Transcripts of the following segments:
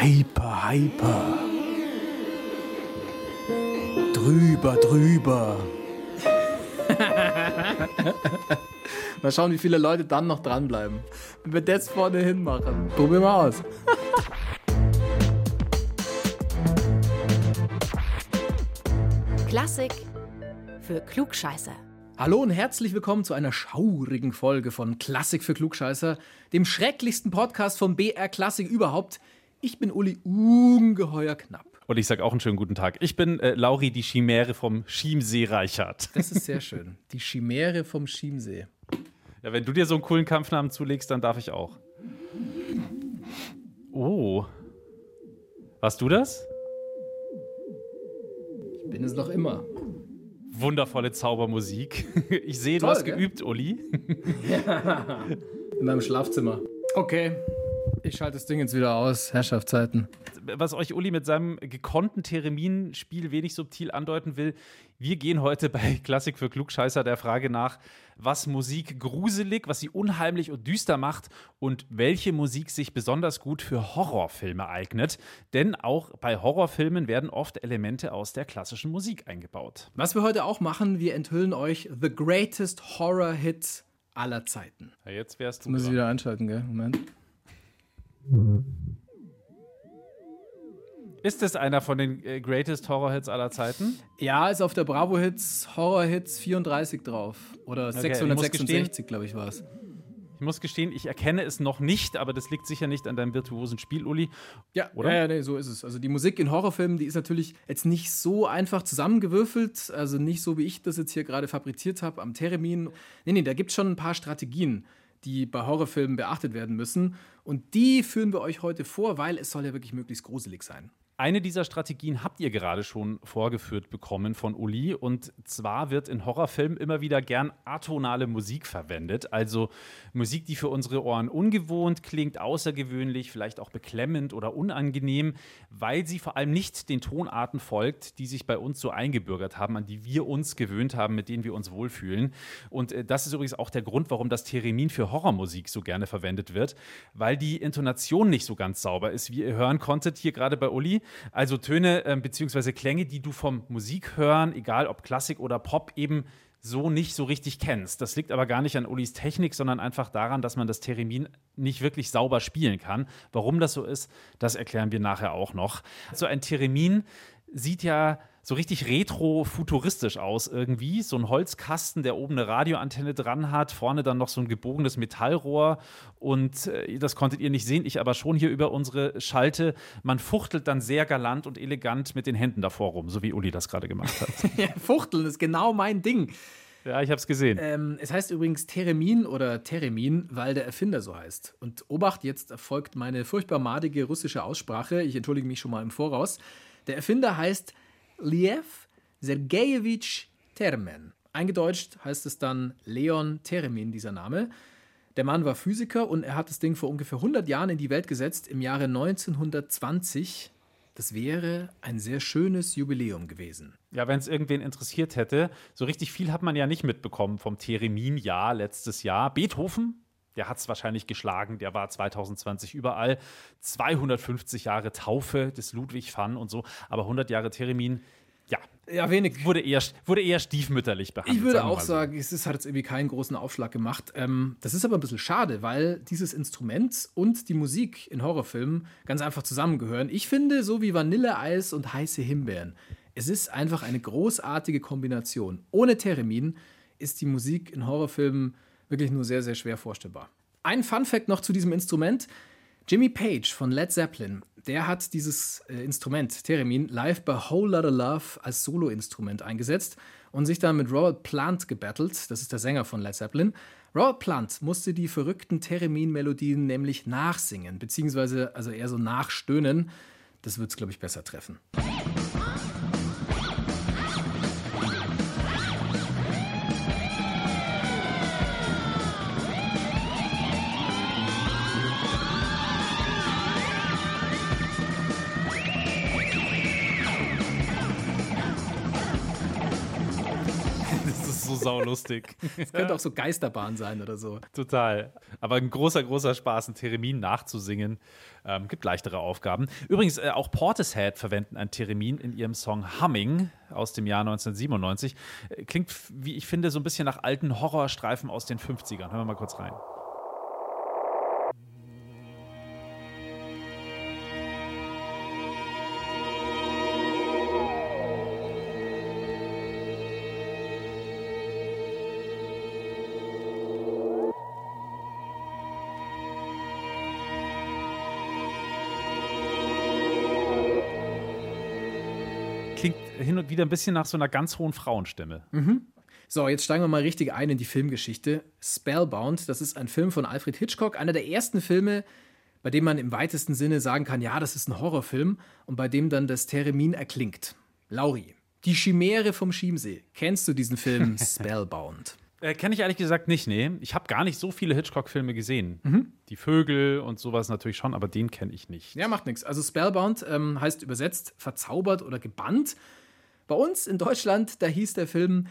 Hyper, hyper. Drüber, drüber. Mal schauen, wie viele Leute dann noch dranbleiben. Wenn wir das vorne hin machen. Probieren wir aus. Klassik für Klugscheißer. Hallo und herzlich willkommen zu einer schaurigen Folge von Klassik für Klugscheißer, dem schrecklichsten Podcast von BR Klassik überhaupt. Ich bin Uli ungeheuer knapp. Und ich sage auch einen schönen guten Tag. Ich bin äh, Lauri, die Chimäre vom Chiemsee Reichert. Das ist sehr schön. Die Chimäre vom Chiemsee. Ja, wenn du dir so einen coolen Kampfnamen zulegst, dann darf ich auch. Oh. Warst du das? Ich bin es noch immer. Wundervolle Zaubermusik. Ich sehe, du Toll, hast gell? geübt, Uli. In meinem Schlafzimmer. Okay. Ich schalte das Ding jetzt wieder aus. Herrschaftszeiten. Was euch Uli mit seinem gekonnten Theremin-Spiel wenig subtil andeuten will, wir gehen heute bei Klassik für Klugscheißer der Frage nach, was Musik gruselig, was sie unheimlich und düster macht und welche Musik sich besonders gut für Horrorfilme eignet. Denn auch bei Horrorfilmen werden oft Elemente aus der klassischen Musik eingebaut. Was wir heute auch machen, wir enthüllen euch The Greatest Horror Hit aller Zeiten. Ja, jetzt wärst du Muss ich wieder einschalten, gell? Moment. Ist es einer von den äh, Greatest Horror Hits aller Zeiten? Ja, ist auf der Bravo Hits Horror Hits 34 drauf. Oder muss 666, glaube ich, war es. Ich muss gestehen, ich erkenne es noch nicht, aber das liegt sicher nicht an deinem virtuosen Spiel, Uli. Ja, Oder? Ja, ja, nee, so ist es. Also die Musik in Horrorfilmen, die ist natürlich jetzt nicht so einfach zusammengewürfelt, also nicht so, wie ich das jetzt hier gerade fabriziert habe am Theremin. Nee, nee, da gibt es schon ein paar Strategien, die bei Horrorfilmen beachtet werden müssen. Und die führen wir euch heute vor, weil es soll ja wirklich möglichst gruselig sein. Eine dieser Strategien habt ihr gerade schon vorgeführt bekommen von Uli. Und zwar wird in Horrorfilmen immer wieder gern atonale Musik verwendet. Also Musik, die für unsere Ohren ungewohnt klingt, außergewöhnlich, vielleicht auch beklemmend oder unangenehm, weil sie vor allem nicht den Tonarten folgt, die sich bei uns so eingebürgert haben, an die wir uns gewöhnt haben, mit denen wir uns wohlfühlen. Und äh, das ist übrigens auch der Grund, warum das Theremin für Horrormusik so gerne verwendet wird, weil die Intonation nicht so ganz sauber ist, wie ihr hören konntet hier gerade bei Uli. Also Töne ähm, bzw. Klänge, die du vom Musikhören, egal ob Klassik oder Pop, eben so nicht so richtig kennst. Das liegt aber gar nicht an Ulis Technik, sondern einfach daran, dass man das Theremin nicht wirklich sauber spielen kann. Warum das so ist, das erklären wir nachher auch noch. So ein Theremin sieht ja so richtig retro-futuristisch aus irgendwie. So ein Holzkasten, der oben eine Radioantenne dran hat, vorne dann noch so ein gebogenes Metallrohr und äh, das konntet ihr nicht sehen, ich aber schon hier über unsere Schalte. Man fuchtelt dann sehr galant und elegant mit den Händen davor rum, so wie Uli das gerade gemacht hat. Ja, Fuchteln ist genau mein Ding. ja, ich habe es gesehen. Ähm, es heißt übrigens Theremin oder Theremin, weil der Erfinder so heißt. Und Obacht, jetzt erfolgt meine furchtbar madige russische Aussprache. Ich entschuldige mich schon mal im Voraus. Der Erfinder heißt Liev Sergejewitsch Termen. Eingedeutscht heißt es dann Leon Theremin, dieser Name. Der Mann war Physiker und er hat das Ding vor ungefähr 100 Jahren in die Welt gesetzt, im Jahre 1920. Das wäre ein sehr schönes Jubiläum gewesen. Ja, wenn es irgendwen interessiert hätte, so richtig viel hat man ja nicht mitbekommen vom Theremin-Jahr letztes Jahr. Beethoven, der hat es wahrscheinlich geschlagen, der war 2020 überall. 250 Jahre Taufe des Ludwig van und so, aber 100 Jahre Theremin, ja, Ja, wenig. wurde eher, wurde eher stiefmütterlich behandelt. Ich würde sagen auch so. sagen, es ist, hat jetzt irgendwie keinen großen Aufschlag gemacht. Ähm, das ist aber ein bisschen schade, weil dieses Instrument und die Musik in Horrorfilmen ganz einfach zusammengehören. Ich finde, so wie Vanilleeis und heiße Himbeeren. Es ist einfach eine großartige Kombination. Ohne Theremin ist die Musik in Horrorfilmen wirklich nur sehr, sehr schwer vorstellbar. Ein Fun-Fact noch zu diesem Instrument. Jimmy Page von Led Zeppelin, der hat dieses äh, Instrument, Theremin, live bei Whole Lotta Love als Soloinstrument eingesetzt und sich dann mit Robert Plant gebattelt. Das ist der Sänger von Led Zeppelin. Robert Plant musste die verrückten Theremin-Melodien nämlich nachsingen, beziehungsweise also eher so nachstöhnen. Das wird es, glaube ich, besser treffen. Saulustig. Es könnte auch so Geisterbahn sein oder so. Total. Aber ein großer, großer Spaß, ein Theremin nachzusingen. Ähm, gibt leichtere Aufgaben. Übrigens, äh, auch Portishead verwenden ein Theremin in ihrem Song Humming aus dem Jahr 1997. Äh, klingt, wie ich finde, so ein bisschen nach alten Horrorstreifen aus den 50ern. Hören wir mal kurz rein. Wieder ein bisschen nach so einer ganz hohen Frauenstimme. Mhm. So, jetzt steigen wir mal richtig ein in die Filmgeschichte. Spellbound, das ist ein Film von Alfred Hitchcock, einer der ersten Filme, bei dem man im weitesten Sinne sagen kann, ja, das ist ein Horrorfilm und bei dem dann das Theremin erklingt. Lauri, die Chimäre vom Chiemsee. Kennst du diesen Film Spellbound? Äh, Kenne ich ehrlich gesagt nicht, nee. Ich habe gar nicht so viele Hitchcock-Filme gesehen. Mhm. Die Vögel und sowas natürlich schon, aber den kenne ich nicht. Ja, macht nichts. Also Spellbound ähm, heißt übersetzt verzaubert oder gebannt. Bei uns in Deutschland, da hieß der Film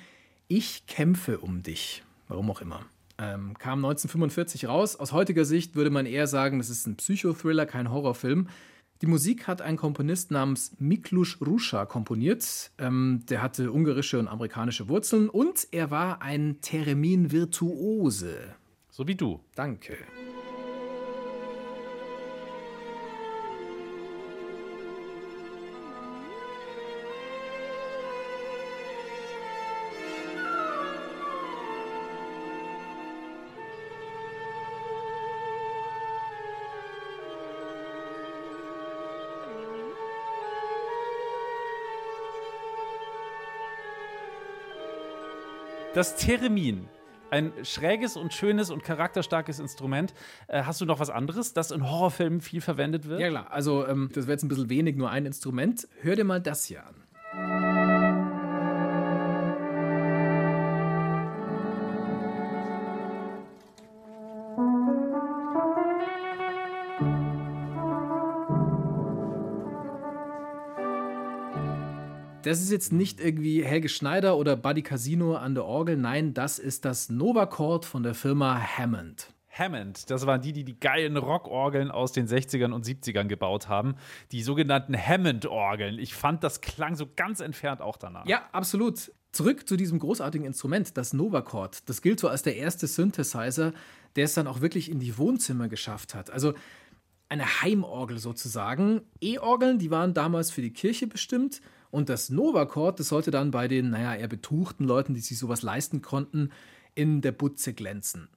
Ich kämpfe um dich. Warum auch immer. Ähm, kam 1945 raus. Aus heutiger Sicht würde man eher sagen, das ist ein Psychothriller, kein Horrorfilm. Die Musik hat ein Komponist namens Miklus Ruscha komponiert. Ähm, der hatte ungarische und amerikanische Wurzeln und er war ein Theremin-Virtuose. So wie du. Danke. Das Theremin. Ein schräges und schönes und charakterstarkes Instrument. Äh, hast du noch was anderes, das in Horrorfilmen viel verwendet wird? Ja, klar. Also, ähm, das wäre jetzt ein bisschen wenig, nur ein Instrument. Hör dir mal das hier an. Das ist jetzt nicht irgendwie Helge Schneider oder Buddy Casino an der Orgel. Nein, das ist das Novachord von der Firma Hammond. Hammond, das waren die, die die geilen Rockorgeln aus den 60ern und 70ern gebaut haben. Die sogenannten Hammond-Orgeln. Ich fand, das klang so ganz entfernt auch danach. Ja, absolut. Zurück zu diesem großartigen Instrument, das Novachord. Das gilt so als der erste Synthesizer, der es dann auch wirklich in die Wohnzimmer geschafft hat. Also eine Heimorgel sozusagen. E-Orgeln, die waren damals für die Kirche bestimmt und das Novachord, das sollte dann bei den, naja, eher betuchten Leuten, die sich sowas leisten konnten, in der Butze glänzen.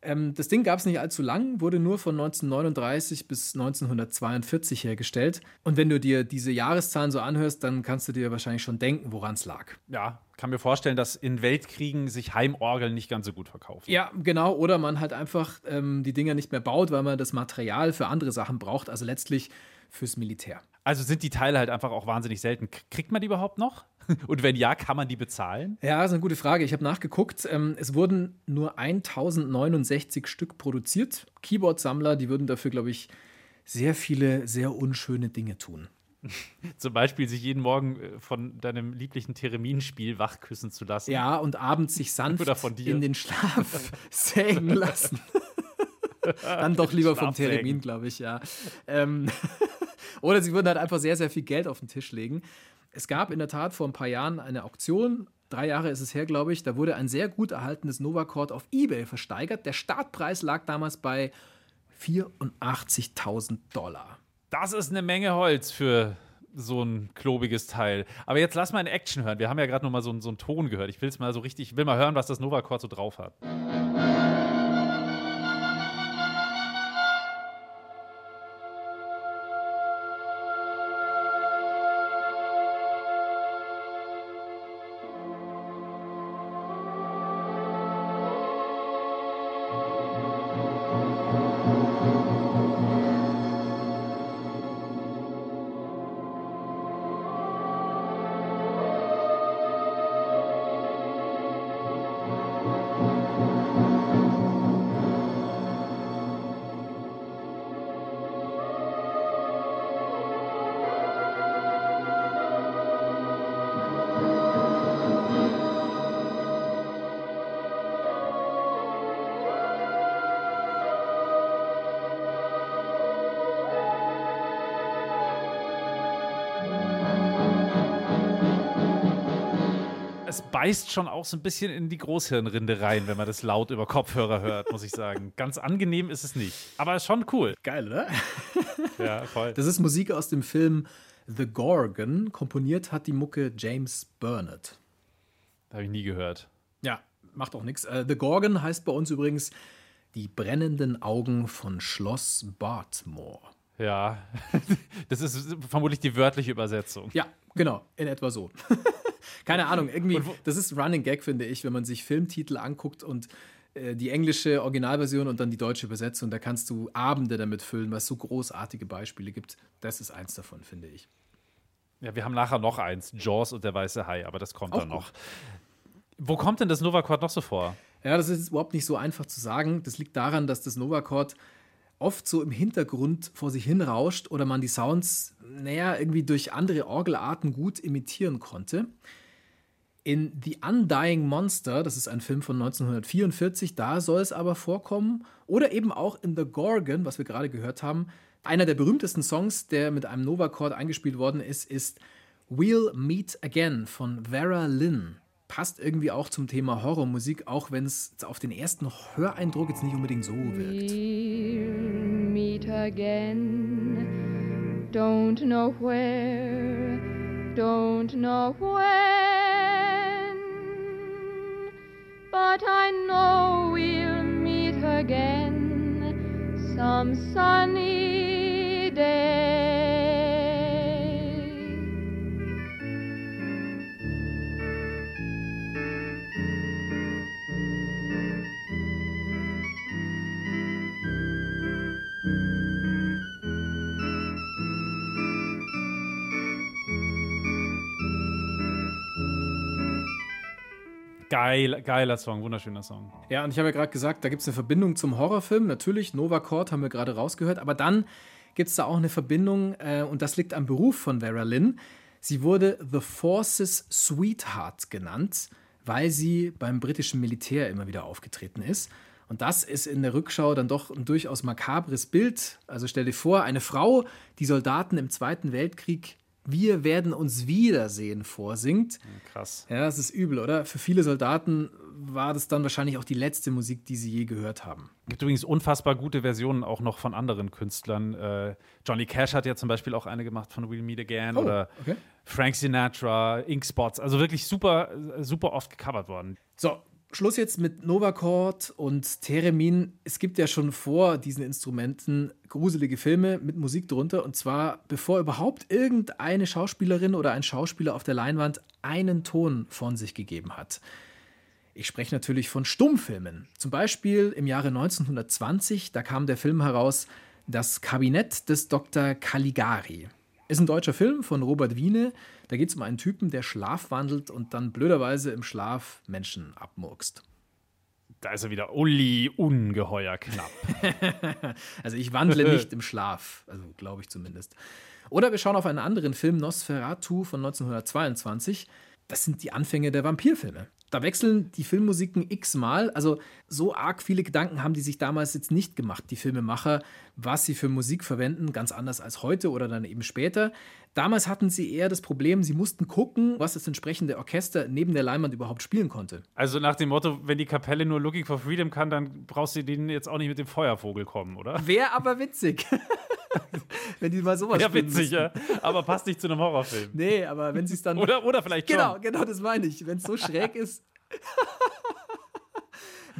Ähm, das Ding gab es nicht allzu lang, wurde nur von 1939 bis 1942 hergestellt. Und wenn du dir diese Jahreszahlen so anhörst, dann kannst du dir wahrscheinlich schon denken, woran es lag. Ja, kann mir vorstellen, dass in Weltkriegen sich Heimorgeln nicht ganz so gut verkaufen. Ja, genau. Oder man halt einfach ähm, die Dinger nicht mehr baut, weil man das Material für andere Sachen braucht. Also letztlich fürs Militär. Also sind die Teile halt einfach auch wahnsinnig selten. Kriegt man die überhaupt noch? Und wenn ja, kann man die bezahlen? Ja, das ist eine gute Frage. Ich habe nachgeguckt. Ähm, es wurden nur 1069 Stück produziert. Keyboard-Sammler, die würden dafür, glaube ich, sehr viele sehr unschöne Dinge tun. Zum Beispiel sich jeden Morgen äh, von deinem lieblichen Thereminspiel wachküssen zu lassen. Ja, und abends sich sanft in den Schlaf sägen lassen. Dann doch lieber vom Theremin, glaube ich, ja. Ähm Oder sie würden halt einfach sehr, sehr viel Geld auf den Tisch legen. Es gab in der Tat vor ein paar Jahren eine Auktion, drei Jahre ist es her, glaube ich, da wurde ein sehr gut erhaltenes Novacord auf Ebay versteigert. Der Startpreis lag damals bei 84.000 Dollar. Das ist eine Menge Holz für so ein klobiges Teil. Aber jetzt lass mal eine Action hören. Wir haben ja gerade noch mal so, so einen Ton gehört. Ich will es mal so richtig, will mal hören, was das Novacord so drauf hat. Beißt schon auch so ein bisschen in die Großhirnrinde rein, wenn man das laut über Kopfhörer hört, muss ich sagen. Ganz angenehm ist es nicht, aber schon cool. Geil, oder? Ja, voll. Das ist Musik aus dem Film The Gorgon. Komponiert hat die Mucke James Burnett. Habe ich nie gehört. Ja, macht auch nichts. The Gorgon heißt bei uns übrigens die brennenden Augen von Schloss Bartmore. Ja, das ist vermutlich die wörtliche Übersetzung. Ja, genau, in etwa so. Keine Ahnung, irgendwie, das ist Running Gag, finde ich, wenn man sich Filmtitel anguckt und äh, die englische Originalversion und dann die deutsche Übersetzung, da kannst du Abende damit füllen, weil es so großartige Beispiele gibt. Das ist eins davon, finde ich. Ja, wir haben nachher noch eins, Jaws und der weiße Hai, aber das kommt Auch dann noch. Wo kommt denn das Novachord noch so vor? Ja, das ist überhaupt nicht so einfach zu sagen. Das liegt daran, dass das Novachord oft so im Hintergrund vor sich hin rauscht oder man die Sounds, naja, irgendwie durch andere Orgelarten gut imitieren konnte. In The Undying Monster, das ist ein Film von 1944, da soll es aber vorkommen. Oder eben auch in The Gorgon, was wir gerade gehört haben. Einer der berühmtesten Songs, der mit einem Novachord eingespielt worden ist, ist We'll Meet Again von Vera Lynn. Passt irgendwie auch zum Thema Horrormusik, auch wenn es auf den ersten Höreindruck jetzt nicht unbedingt so wirkt. We'll meet again. Don't know where, don't know when. But I know we'll meet again some sunny day. Geil, geiler Song, wunderschöner Song. Ja, und ich habe ja gerade gesagt, da gibt es eine Verbindung zum Horrorfilm. Natürlich, Nova Chord haben wir gerade rausgehört, aber dann gibt es da auch eine Verbindung äh, und das liegt am Beruf von Vera Lynn. Sie wurde The Forces Sweetheart genannt, weil sie beim britischen Militär immer wieder aufgetreten ist. Und das ist in der Rückschau dann doch ein durchaus makabres Bild. Also stell dir vor, eine Frau, die Soldaten im Zweiten Weltkrieg Wir werden uns wiedersehen vorsingt. Krass. Ja, das ist übel, oder? Für viele Soldaten war das dann wahrscheinlich auch die letzte Musik, die sie je gehört haben. Gibt übrigens unfassbar gute Versionen auch noch von anderen Künstlern. Äh, Johnny Cash hat ja zum Beispiel auch eine gemacht von We'll Meet Again Oh, oder okay. Frank Sinatra, Ink Spots. Also wirklich super, super oft gecovert worden. So, Schluss jetzt mit Novachord und Theremin. Es gibt ja schon vor diesen Instrumenten gruselige Filme mit Musik drunter. Und zwar bevor überhaupt irgendeine Schauspielerin oder ein Schauspieler auf der Leinwand einen Ton von sich gegeben hat. Ich spreche natürlich von Stummfilmen. Zum Beispiel im Jahre 1920, da kam der Film heraus Das Kabinett des Dr. Caligari. Ist ein deutscher Film von Robert Wiene. Da geht es um einen Typen, der schlafwandelt und dann blöderweise im Schlaf Menschen abmurkst. Da ist er wieder Uli, ungeheuer knapp. Also ich wandle nicht im Schlaf, also glaube ich zumindest. Oder wir schauen auf einen anderen Film, Nosferatu von 1922. Das sind die Anfänge der Vampirfilme. Da wechseln die Filmmusiken x-mal. Also so arg viele Gedanken haben die sich damals jetzt nicht gemacht, die Filmemacher, was sie für Musik verwenden, ganz anders als heute oder dann eben später. Damals hatten sie eher das Problem, sie mussten gucken, was das entsprechende Orchester neben der Leinwand überhaupt spielen konnte. Also nach dem Motto, wenn die Kapelle nur Looking for Freedom kann, dann brauchst du denen jetzt auch nicht mit dem Feuervogel kommen, oder? Wäre aber witzig. Wenn die mal sowas Ja, witzig, ja. Aber passt nicht zu einem Horrorfilm. Nee, aber wenn sie es dann. Oder, oder vielleicht Genau, schon. genau, das meine ich. Wenn es so schräg ist.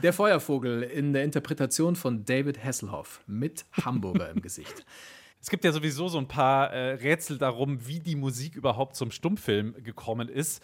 Der Feuervogel in der Interpretation von David Hasselhoff mit Hamburger im Gesicht. Es gibt ja sowieso so ein paar äh, Rätsel darum, wie die Musik überhaupt zum Stummfilm gekommen ist.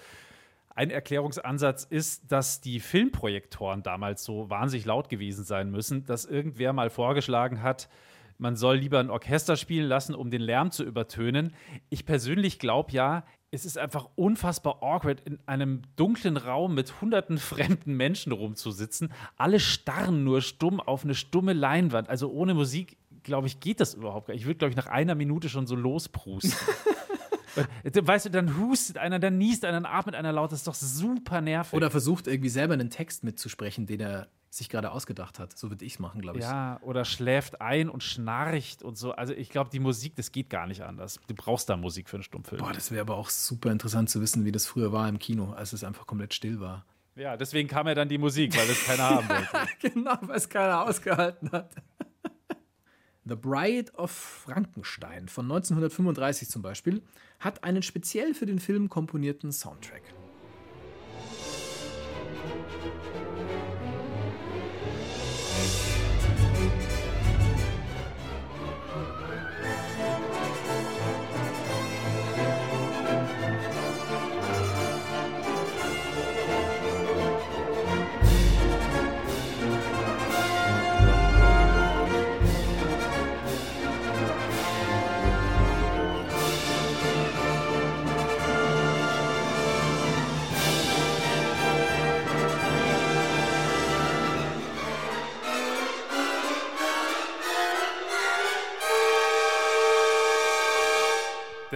Ein Erklärungsansatz ist, dass die Filmprojektoren damals so wahnsinnig laut gewesen sein müssen, dass irgendwer mal vorgeschlagen hat, man soll lieber ein Orchester spielen lassen, um den Lärm zu übertönen. Ich persönlich glaube ja, es ist einfach unfassbar awkward, in einem dunklen Raum mit hunderten fremden Menschen rumzusitzen. Alle starren nur stumm auf eine stumme Leinwand. Also ohne Musik, glaube ich, geht das überhaupt gar nicht. Ich würde, glaube ich, nach einer Minute schon so losprusten. Weil, Weißt du, dann hustet einer, dann niest einer, dann atmet einer laut. Das ist doch super nervig. Oder versucht irgendwie selber einen Text mitzusprechen, den er sich gerade ausgedacht hat. So würde ich es machen, glaube ich. Ja, oder schläft ein und schnarcht und so. Also ich glaube, die Musik, das geht gar nicht anders. Du brauchst da Musik für einen Stummfilm. Boah, das wäre aber auch super interessant zu wissen, wie das früher war im Kino, als es einfach komplett still war. Ja, deswegen kam ja dann die Musik, weil das keiner haben wollte. genau, weil es keiner ausgehalten hat. The Bride of Frankenstein von 1935 zum Beispiel hat einen speziell für den Film komponierten Soundtrack.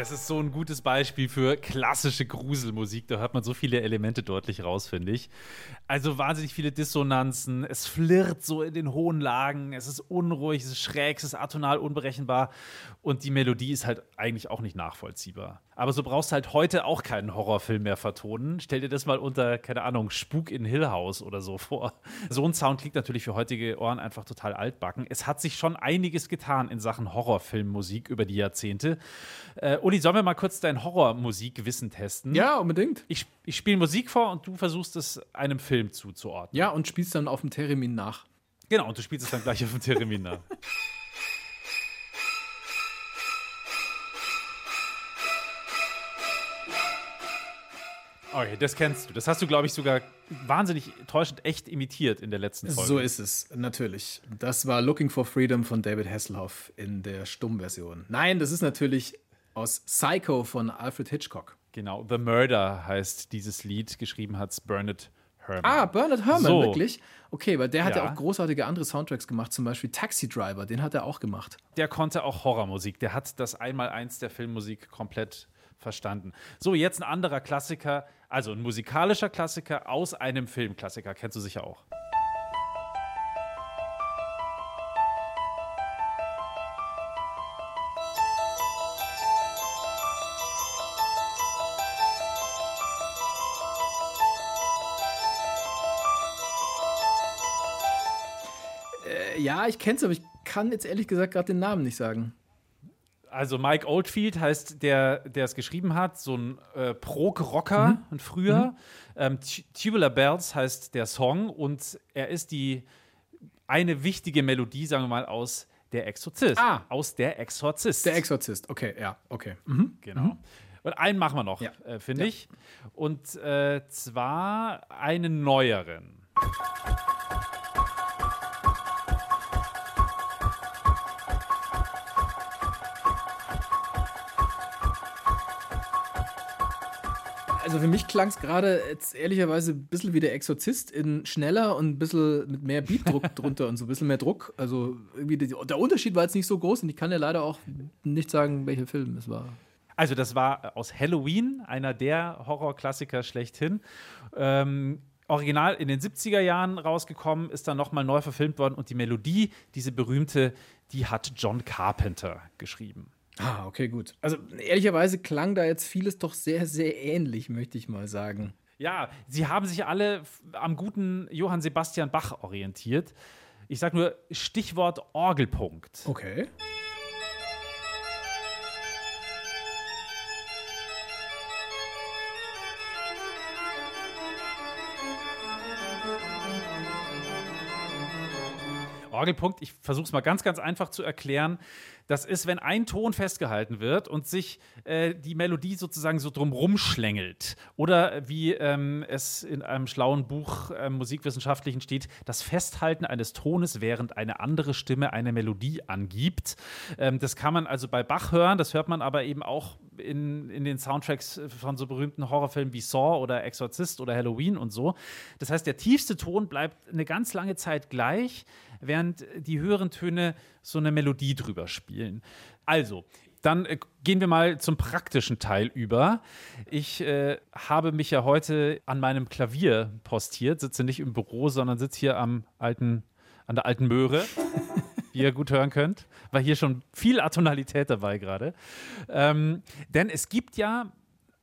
Das ist so ein gutes Beispiel für klassische Gruselmusik. Da hört man so viele Elemente deutlich raus, finde ich. Also wahnsinnig viele Dissonanzen. Es flirrt so in den hohen Lagen. Es ist unruhig, es ist schräg, es ist atonal unberechenbar. Und die Melodie ist halt eigentlich auch nicht nachvollziehbar. Aber so brauchst du halt heute auch keinen Horrorfilm mehr vertonen. Stell dir das mal unter, keine Ahnung, Spuk in Hill House oder so vor. So ein Sound klingt natürlich für heutige Ohren einfach total altbacken. Es hat sich schon einiges getan in Sachen Horrorfilmmusik über die Jahrzehnte. Äh, Uli, sollen wir mal kurz dein Horrormusikwissen testen? Ja, unbedingt. Ich, ich spiele Musik vor und du versuchst es einem Film zuzuordnen. Ja, und spielst dann auf dem Termin nach. Genau, und du spielst es dann gleich auf dem Termin nach. Okay, das kennst du. Das hast du, glaube ich, sogar wahnsinnig täuschend echt imitiert in der letzten Folge. So ist es, natürlich. Das war Looking for Freedom von David Hasselhoff in der Stummversion. Nein, das ist natürlich aus Psycho von Alfred Hitchcock. Genau, The Murder heißt dieses Lied. Geschrieben hat es Bernard Herrmann. Ah, Bernard Herrmann, So. wirklich? Okay, weil der hat ja. Ja. auch großartige andere Soundtracks gemacht, zum Beispiel Taxi Driver, den hat er auch gemacht. Der konnte auch Horrormusik. Der hat das Einmaleins der Filmmusik komplett verstanden. So, jetzt ein anderer Klassiker, also ein musikalischer Klassiker aus einem Filmklassiker. Kennst du sicher auch. Ich kenn's, aber ich kann jetzt ehrlich gesagt gerade den Namen nicht sagen. Also Mike Oldfield heißt der, der es geschrieben hat, so ein äh, Prog-Rocker ein früher. Ähm, Tu- Tubular Bells heißt der Song und er ist die eine wichtige Melodie, sagen wir mal, aus Der Exorzist. Ah. Aus Der Exorzist. Der Exorzist, okay, ja, okay. Mhm. Genau. Und einen machen wir noch, Ja. äh, finde Ja. ich. Und äh, zwar einen neueren. Also für mich klang es gerade jetzt ehrlicherweise ein bisschen wie der Exorzist in schneller und ein bisschen mit mehr Beatdruck drunter und so ein bisschen mehr Druck. Also irgendwie der Unterschied war jetzt nicht so groß und ich kann ja leider auch nicht sagen, welcher Film es war. Also, das war aus Halloween, einer der Horrorklassiker schlechthin. Ähm, original in den 70er Jahren rausgekommen, ist dann nochmal neu verfilmt worden und die Melodie, diese berühmte, die hat John Carpenter geschrieben. Ah, okay, gut. Also ehrlicherweise klang da jetzt vieles doch sehr, sehr ähnlich, möchte ich mal sagen. Ja, sie haben sich alle am guten Johann Sebastian Bach orientiert. Ich sag nur Stichwort Orgelpunkt. Okay. Orgelpunkt, ich versuche es mal ganz, ganz einfach zu erklären. Das ist, wenn ein Ton festgehalten wird und sich äh, die Melodie sozusagen so drumrum schlängelt. Oder wie ähm, es in einem schlauen Buch äh, Musikwissenschaftlichen steht, das Festhalten eines Tones, während eine andere Stimme eine Melodie angibt. Ähm, das kann man also bei Bach hören, das hört man aber eben auch in, in den Soundtracks von so berühmten Horrorfilmen wie Saw oder Exorzist oder Halloween und so. Das heißt, der tiefste Ton bleibt eine ganz lange Zeit gleich, während die höheren Töne so eine Melodie drüber spielen. Also, dann äh, gehen wir mal zum praktischen Teil über. Ich äh, habe mich ja heute an meinem Klavier postiert, sitze nicht im Büro, sondern sitze hier am alten, an der alten Möhre. wie ihr gut hören könnt. War hier schon viel Atonalität dabei gerade. Ähm, denn es gibt ja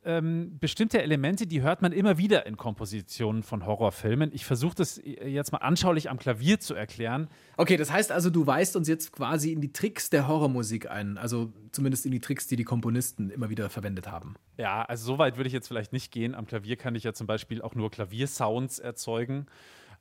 ähm, bestimmte Elemente, die hört man immer wieder in Kompositionen von Horrorfilmen. Ich versuche das jetzt mal anschaulich am Klavier zu erklären. Okay, das heißt also, du weist uns jetzt quasi in die Tricks der Horrormusik ein, also zumindest in die Tricks, die die Komponisten immer wieder verwendet haben. Ja, also so weit würde ich jetzt vielleicht nicht gehen. Am Klavier kann ich ja zum Beispiel auch nur Klaviersounds erzeugen.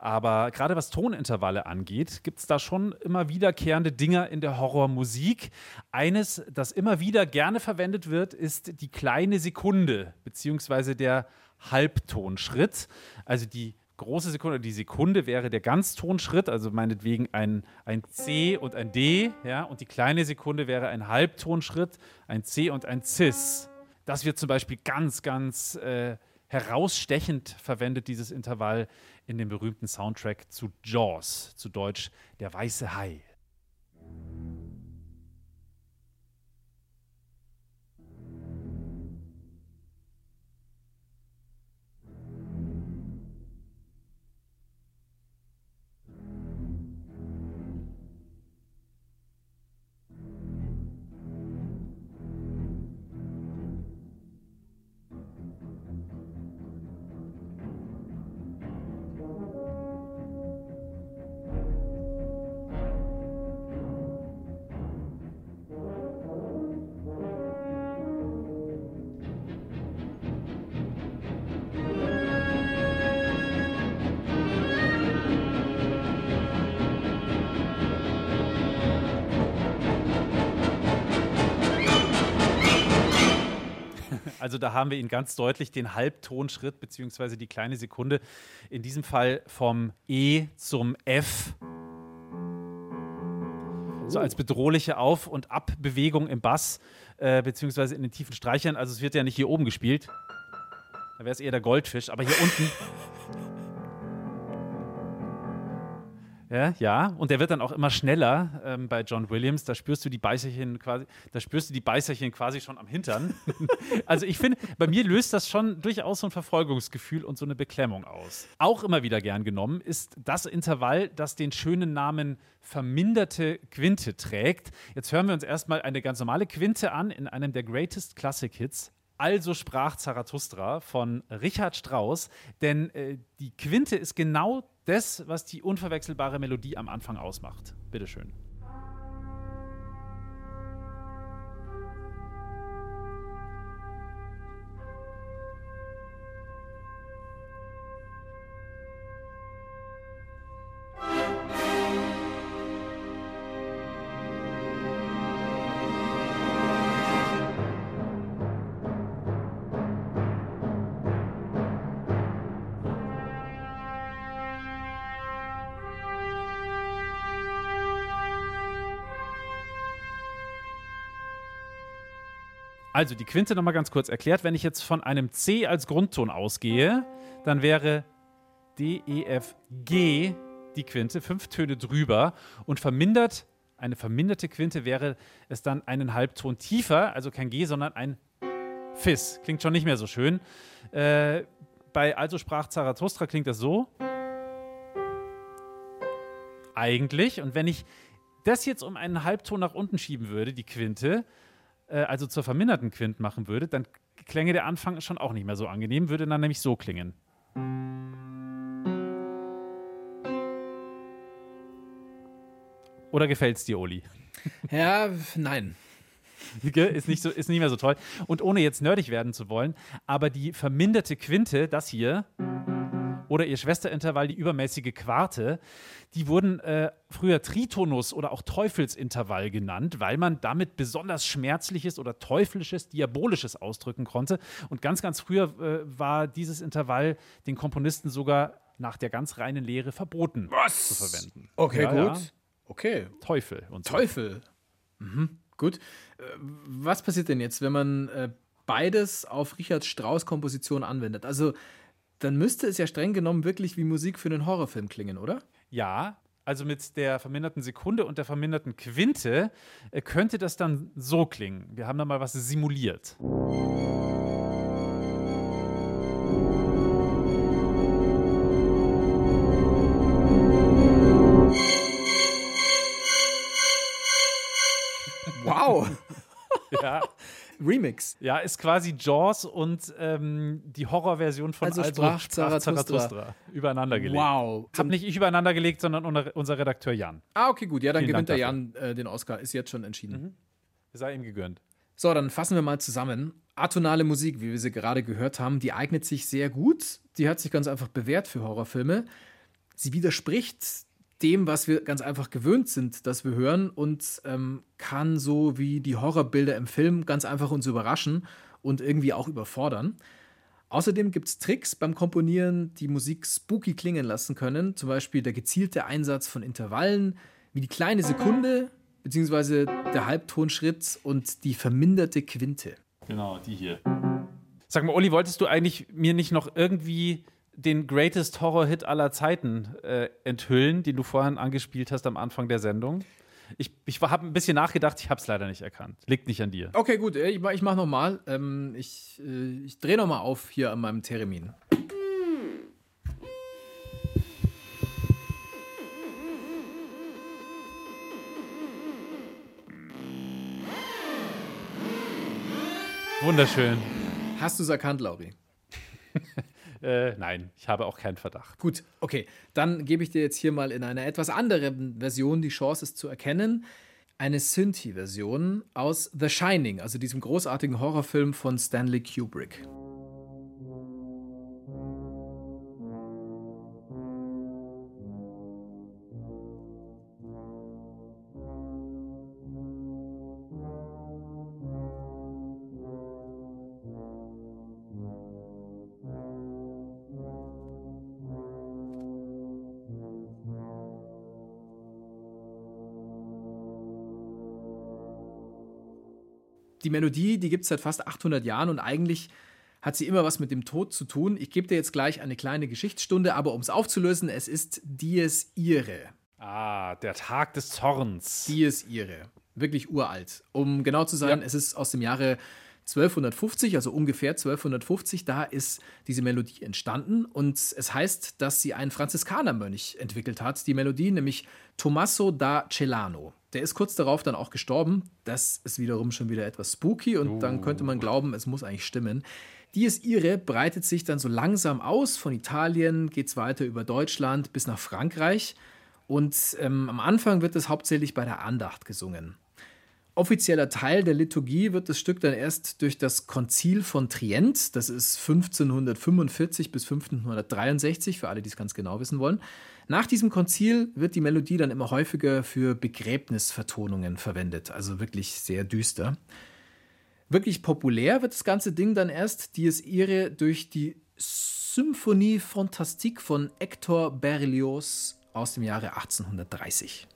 Aber gerade was Tonintervalle angeht, gibt es da schon immer wiederkehrende Dinger in der Horrormusik. Eines, das immer wieder gerne verwendet wird, ist die kleine Sekunde, beziehungsweise der Halbtonschritt. Also die große Sekunde, die Sekunde wäre der Ganztonschritt, also meinetwegen ein, ein C und ein D, ja, und die kleine Sekunde wäre ein Halbtonschritt, ein C und ein Cis. Das wird zum Beispiel ganz, ganz äh, herausstechend verwendet, dieses Intervall in dem berühmten Soundtrack zu Jaws, zu Deutsch Der weiße Hai. Also da haben wir ihn ganz deutlich den Halbtonschritt beziehungsweise die kleine Sekunde. In diesem Fall vom E zum F. So als bedrohliche Auf- und Abbewegung im Bass äh, beziehungsweise in den tiefen Streichern. Also es wird ja nicht hier oben gespielt. Da wäre es eher der Goldfisch. Aber hier unten Ja, ja, und der wird dann auch immer schneller ähm, bei John Williams. Da spürst du die Beißerchen quasi, da spürst du die Beißerchen quasi schon am Hintern. also ich finde, bei mir löst das schon durchaus so ein Verfolgungsgefühl und so eine Beklemmung aus. Auch immer wieder gern genommen ist das Intervall, das den schönen Namen verminderte Quinte trägt. Jetzt hören wir uns erstmal eine ganz normale Quinte an in einem der Greatest Classic Hits. Also sprach Zarathustra von Richard Strauss, denn äh, die Quinte ist genau das, was die unverwechselbare Melodie am Anfang ausmacht. Bitteschön. Also die Quinte nochmal ganz kurz erklärt. Wenn ich jetzt von einem C als Grundton ausgehe, dann wäre D, E, F, G die Quinte, fünf Töne drüber und vermindert, eine verminderte Quinte wäre es dann einen Halbton tiefer, also kein G, sondern ein Fis. Klingt schon nicht mehr so schön. Äh, bei Also sprach Zarathustra klingt das so. Eigentlich. Und wenn ich das jetzt um einen Halbton nach unten schieben würde, die Quinte, äh, also zur verminderten Quint machen würde, dann klänge der Anfang schon auch nicht mehr so angenehm, würde dann nämlich so klingen. Oder gefällt es dir, Oli? Ja, nein. ist, nicht so, ist nicht mehr so toll. Und ohne jetzt nerdig werden zu wollen, aber die verminderte Quinte, das hier, oder ihr Schwesterintervall, die übermäßige Quarte, die wurden äh, früher Tritonus oder auch Teufelsintervall genannt, weil man damit besonders schmerzliches oder teuflisches, diabolisches ausdrücken konnte. Und ganz, ganz früher äh, war dieses Intervall den Komponisten sogar nach der ganz reinen Lehre verboten Was? zu verwenden. Okay, Ja, gut. ja. Okay. Teufel und so. Teufel. Mhm. Gut. Äh, Was passiert denn jetzt, wenn man äh, beides auf Richard Strauss Komposition anwendet? Also, dann müsste es ja streng genommen wirklich wie Musik für einen Horrorfilm klingen, oder? Ja, also mit der verminderten Sekunde und der verminderten Quinte, äh, könnte das dann so klingen. Wir haben da mal was simuliert. Wow. Ja, Remix. ja ist quasi Jaws und ähm, die Horrorversion von Also sprach Zarathustra. Übereinander gelegt. Wow. Hab nicht ich übereinander gelegt, sondern unser, Redakteur Jan. Ah, okay, gut. Ja, dann Vielen gewinnt der Dank Jan äh, den Oscar. Ist jetzt schon entschieden. Sei ihm gegönnt. So, dann fassen wir mal zusammen. Atonale Musik, wie wir sie gerade gehört haben, die eignet sich sehr gut. Die hat sich ganz einfach bewährt für Horrorfilme. Sie widerspricht dem, was wir ganz einfach gewöhnt sind, dass wir hören und ähm, kann so wie die Horrorbilder im Film ganz einfach uns überraschen und irgendwie auch überfordern. Außerdem gibt es Tricks beim Komponieren, die Musik spooky klingen lassen können. Zum Beispiel der gezielte Einsatz von Intervallen, wie die kleine Sekunde, beziehungsweise der Halbtonschritt und die verminderte Quinte. Genau, die hier. Sag mal, Olli, wolltest du eigentlich mir nicht noch irgendwie den greatest Horror-Hit aller Zeiten äh, enthüllen, den du vorhin angespielt hast am Anfang der Sendung? Ich, ich habe ein bisschen nachgedacht, ich habe es leider nicht erkannt. Liegt nicht an dir. Okay, gut, äh, ich, mach- ich mache nochmal. Ähm, ich äh, ich drehe nochmal auf hier an meinem Theremin. Wunderschön. Hast du es erkannt, Lauri? Äh, nein, ich habe auch keinen Verdacht. Gut, okay. Dann gebe ich dir jetzt hier mal in einer etwas anderen Version die Chance, es zu erkennen. Eine Synthi-Version aus The Shining, also diesem großartigen Horrorfilm von Stanley Kubrick. Melodie, die gibt es seit fast 800 Jahren und eigentlich hat sie immer was mit dem Tod zu tun. Ich gebe dir jetzt gleich eine kleine Geschichtsstunde, aber um es aufzulösen, es ist Dies Irae. Ah, der Tag des Zorns. Dies Irae. Wirklich uralt. Um genau zu sein, Ja. es ist aus dem Jahre 1250, also ungefähr 1250, da ist diese Melodie entstanden und es heißt, dass sie ein Franziskanermönch entwickelt hat, die Melodie, nämlich Tommaso da Celano. Der ist kurz darauf dann auch gestorben. Das ist wiederum schon wieder etwas spooky und dann könnte man glauben, es muss eigentlich stimmen. Dies Irae breitet sich dann so langsam aus. Von Italien geht es weiter über Deutschland bis nach Frankreich. Und ähm, am Anfang wird es hauptsächlich bei der Andacht gesungen. Offizieller Teil der Liturgie wird das Stück dann erst durch das Konzil von Trient, das ist 1545 bis 1563, für alle, die es ganz genau wissen wollen. Nach diesem Konzil wird die Melodie dann immer häufiger für Begräbnisvertonungen verwendet, also wirklich sehr düster. Wirklich populär wird das ganze Ding dann erst Dies Irae durch die Symphonie Fantastique von Hector Berlioz aus dem Jahre 1830.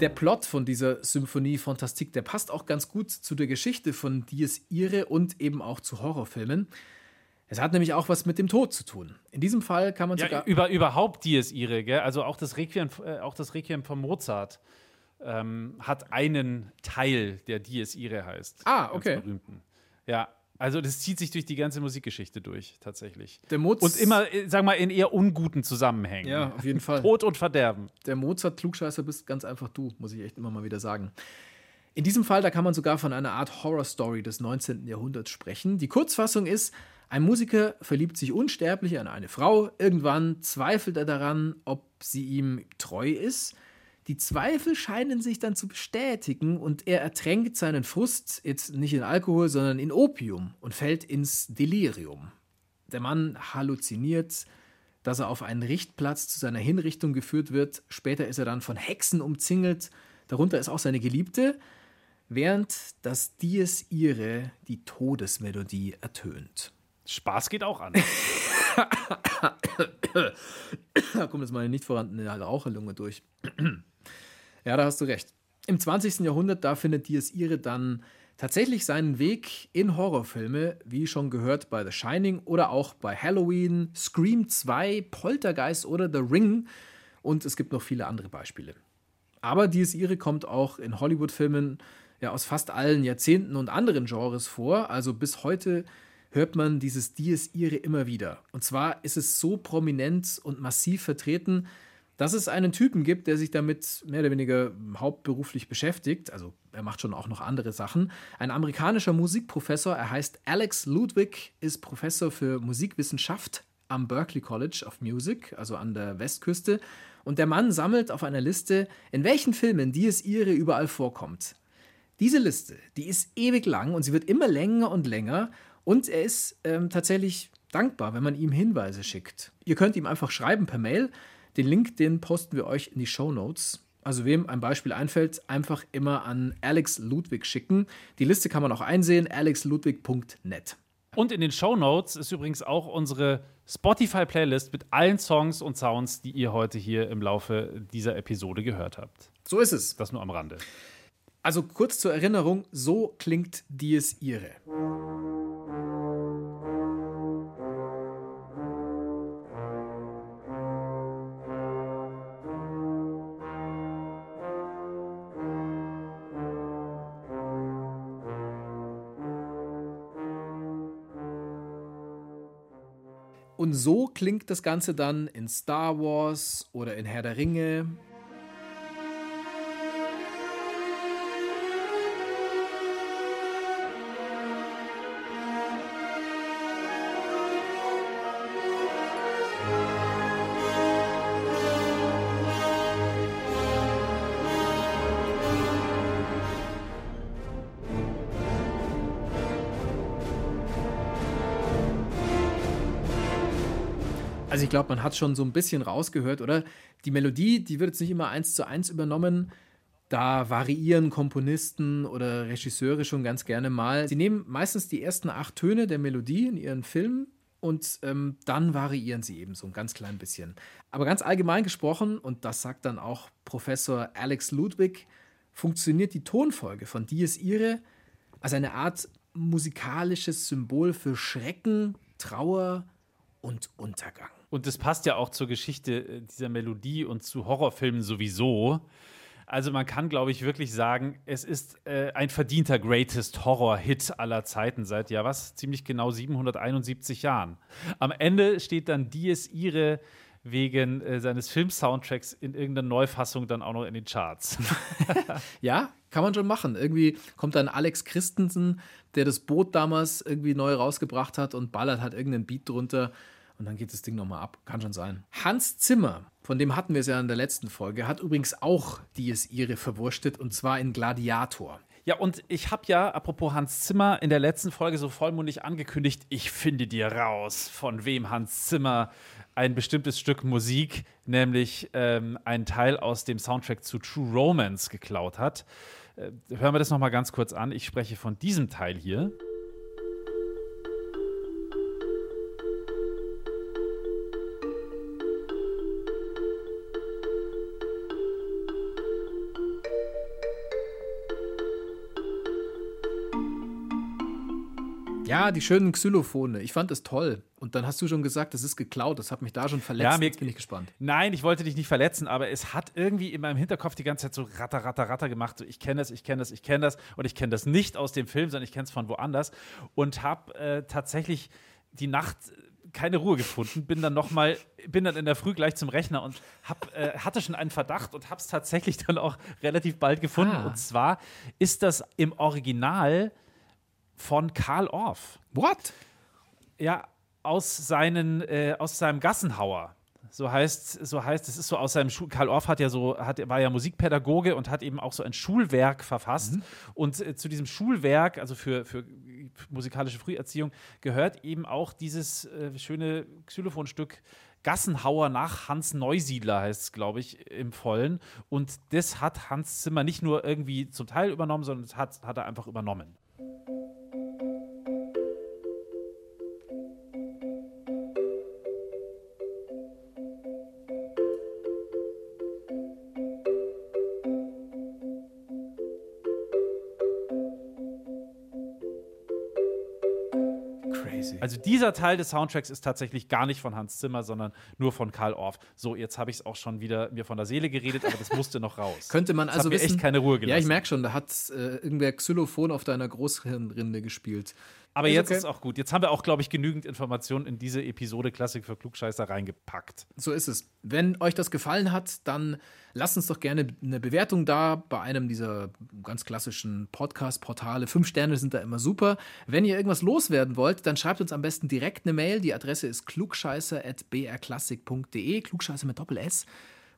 Der Plot von dieser Symphonie Fantastique, der passt auch ganz gut zu der Geschichte von Dies Irae und eben auch zu Horrorfilmen. Es hat nämlich auch was mit dem Tod zu tun. In diesem Fall kann man Ja, sogar. über, überhaupt die ist ihre, gell? Also auch das Requiem, äh, auch das Requiem von Mozart ähm, hat einen Teil, der Dies Irae heißt. Ah, okay. Berühmten. Ja, also das zieht sich durch die ganze Musikgeschichte durch, tatsächlich. Der Moz Und immer, äh, sag mal, in eher unguten Zusammenhängen. Ja, auf jeden Fall. Tod und Verderben. Der Mozart-Klugscheißer bist ganz einfach du, muss ich echt immer mal wieder sagen. In diesem Fall, da kann man sogar von einer Art Horror-Story des 19. Jahrhunderts sprechen. Die Kurzfassung ist, ein Musiker verliebt sich unsterblich an eine Frau. Irgendwann zweifelt er daran, ob sie ihm treu ist. Die Zweifel scheinen sich dann zu bestätigen und er ertränkt seinen Frust jetzt nicht in Alkohol, sondern in Opium und fällt ins Delirium. Der Mann halluziniert, dass er auf einen Richtplatz zu seiner Hinrichtung geführt wird. Später ist er dann von Hexen umzingelt. Darunter ist auch seine Geliebte, während das Dies Irae die Todesmelodie ertönt. Spaß geht auch an. da kommt jetzt meine nicht vorhandene Raucherlunge durch. Ja, da hast du recht. Im 20. Jahrhundert, da findet Dies Irae dann tatsächlich seinen Weg in Horrorfilme, wie schon gehört bei The Shining oder auch bei Halloween, Scream 2, Poltergeist oder The Ring. Und es gibt noch viele andere Beispiele. Aber Dies Irae kommt auch in Hollywood-Filmen ja, aus fast allen Jahrzehnten und anderen Genres vor. Also bis heute hört man dieses Dies Irae immer wieder. Und zwar ist es so prominent und massiv vertreten, dass es einen Typen gibt, der sich damit mehr oder weniger hauptberuflich beschäftigt. Also er macht schon auch noch andere Sachen. Ein amerikanischer Musikprofessor, er heißt Alex Ludwig, ist Professor für Musikwissenschaft am Berklee College of Music, also an der Westküste. Und der Mann sammelt auf einer Liste, in welchen Filmen Dies Irae überall vorkommt. Diese Liste, die ist ewig lang und sie wird immer länger und länger. Und er ist ähm, tatsächlich dankbar, wenn man ihm Hinweise schickt. Ihr könnt ihm einfach schreiben per Mail. Den Link, den posten wir euch in die Show Notes. Also wem ein Beispiel einfällt, einfach immer an Alex Ludwig schicken. Die Liste kann man auch einsehen, alexludwig.net. Und in den Show Notes ist übrigens auch unsere Spotify-Playlist mit allen Songs und Sounds, die ihr heute hier im Laufe dieser Episode gehört habt. So ist es. Das nur am Rande. Also kurz zur Erinnerung, so klingt Dies Irae. So klingt das Ganze dann in Star Wars oder in Herr der Ringe. Also ich glaube, man hat schon so ein bisschen rausgehört, oder? Die Melodie, die wird jetzt nicht immer eins zu eins übernommen. Da variieren Komponisten oder Regisseure schon ganz gerne mal. Sie nehmen meistens die ersten acht Töne der Melodie in ihren Filmen und ähm, dann variieren sie eben so ein ganz klein bisschen. Aber ganz allgemein gesprochen, und das sagt dann auch Professor Alex Ludwig, funktioniert die Tonfolge von Dies Irae als eine Art musikalisches Symbol für Schrecken, Trauer und Untergang. Und das passt ja auch zur Geschichte äh, dieser Melodie und zu Horrorfilmen sowieso. Also man kann, glaube ich, wirklich sagen, es ist äh, ein verdienter Greatest Horror-Hit aller Zeiten seit, ja was, ziemlich genau 771 Jahren. Am Ende steht dann Dies Irae wegen äh, seines Film-Soundtracks in irgendeiner Neufassung dann auch noch in den Charts. ja, kann man schon machen. Irgendwie kommt dann Alex Christensen, der das Boot damals irgendwie neu rausgebracht hat und ballert hat irgendeinen Beat drunter und dann geht das Ding nochmal ab. Kann schon sein. Hans Zimmer, von dem hatten wir es ja in der letzten Folge, hat übrigens auch Dies Irae verwurstet und zwar in Gladiator. Ja, und ich habe ja, apropos Hans Zimmer, in der letzten Folge so vollmundig angekündigt, ich finde dir raus, von wem Hans Zimmer ein bestimmtes Stück Musik, nämlich ähm, einen Teil aus dem Soundtrack zu True Romance geklaut hat. Äh, hören wir das nochmal ganz kurz an. Ich spreche von diesem Teil hier. Ja, die schönen Xylophone. Ich fand das toll. Und dann hast du schon gesagt, das ist geklaut. Das hat mich da schon verletzt. Ja, mir, Jetzt bin ich gespannt. Nein, ich wollte dich nicht verletzen, aber es hat irgendwie in meinem Hinterkopf die ganze Zeit so ratter, ratter, ratter gemacht. So, ich kenne das, ich kenne das, ich kenne das. Und ich kenne das nicht aus dem Film, sondern ich kenne es von woanders. Und habe äh, tatsächlich die Nacht keine Ruhe gefunden, bin dann noch mal, bin dann in der Früh gleich zum Rechner und hab, äh, hatte schon einen Verdacht und habe es tatsächlich dann auch relativ bald gefunden. Ah. Und zwar ist das im Original von Karl Orff. What? Ja, aus, seinen, äh, aus seinem Gassenhauer. So heißt, so heißt, es ist so aus seinem Schul. Karl Orff hat ja so, hat, war ja Musikpädagoge und hat eben auch so ein Schulwerk verfasst. Und äh, zu diesem Schulwerk, also für, für musikalische Früherziehung, gehört eben auch dieses äh, schöne Xylophonstück Gassenhauer nach Hans Neusiedler, heißt es, glaube ich, im Vollen. Und das hat Hans Zimmer nicht nur irgendwie zum Teil übernommen, sondern das hat, hat er einfach übernommen. Also dieser Teil des Soundtracks ist tatsächlich gar nicht von Hans Zimmer, sondern nur von Karl Orff. So, jetzt habe ich es auch schon wieder mir von der Seele geredet, aber das musste noch raus. Könnte man Das also wissen, echt keine Ruhe gelassen. Ja, ich merke schon, da hat äh, irgendwer Xylophon auf deiner Großhirnrinde gespielt. Aber Ist jetzt okay. ist auch gut. Jetzt haben wir auch, glaube ich, genügend Informationen in diese Episode Klassik für Klugscheißer reingepackt. So ist es. Wenn euch das gefallen hat, dann lasst uns doch gerne eine Bewertung da bei einem dieser ganz klassischen Podcast-Portale. Fünf Sterne sind da immer super. Wenn ihr irgendwas loswerden wollt, dann schreibt uns am besten direkt eine Mail. Die Adresse ist klugscheißer.brklassik.de. Klugscheißer mit Doppel-S.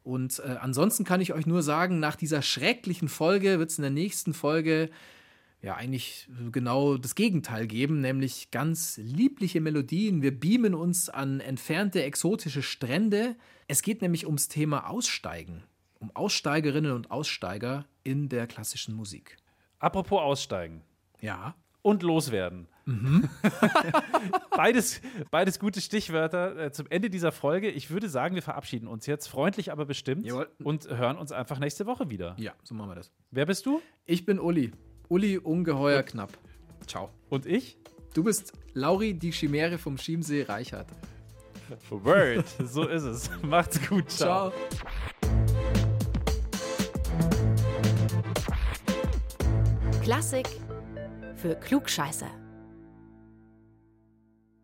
Und äh, ansonsten kann ich euch nur sagen, nach dieser schrecklichen Folge wird es in der nächsten Folge ja eigentlich genau das Gegenteil geben, nämlich ganz liebliche Melodien. Wir beamen uns an entfernte exotische Strände. Es geht nämlich ums Thema Aussteigen, um Aussteigerinnen und Aussteiger in der klassischen Musik. Apropos Aussteigen Ja. und Loswerden. Mhm. beides, beides gute Stichwörter äh, zum Ende dieser Folge. Ich würde sagen, wir verabschieden uns jetzt freundlich, aber bestimmt Jawohl. und hören uns einfach nächste Woche wieder. Ja, so machen wir das. Wer bist du? Ich bin Uli. Uli ungeheuer knapp. Ciao. Und ich? Du bist Lauri, die Chimäre vom Chiemsee Reichert. Word. So ist es. Macht's gut. Ciao. Ciao. Klassik für Klugscheißer.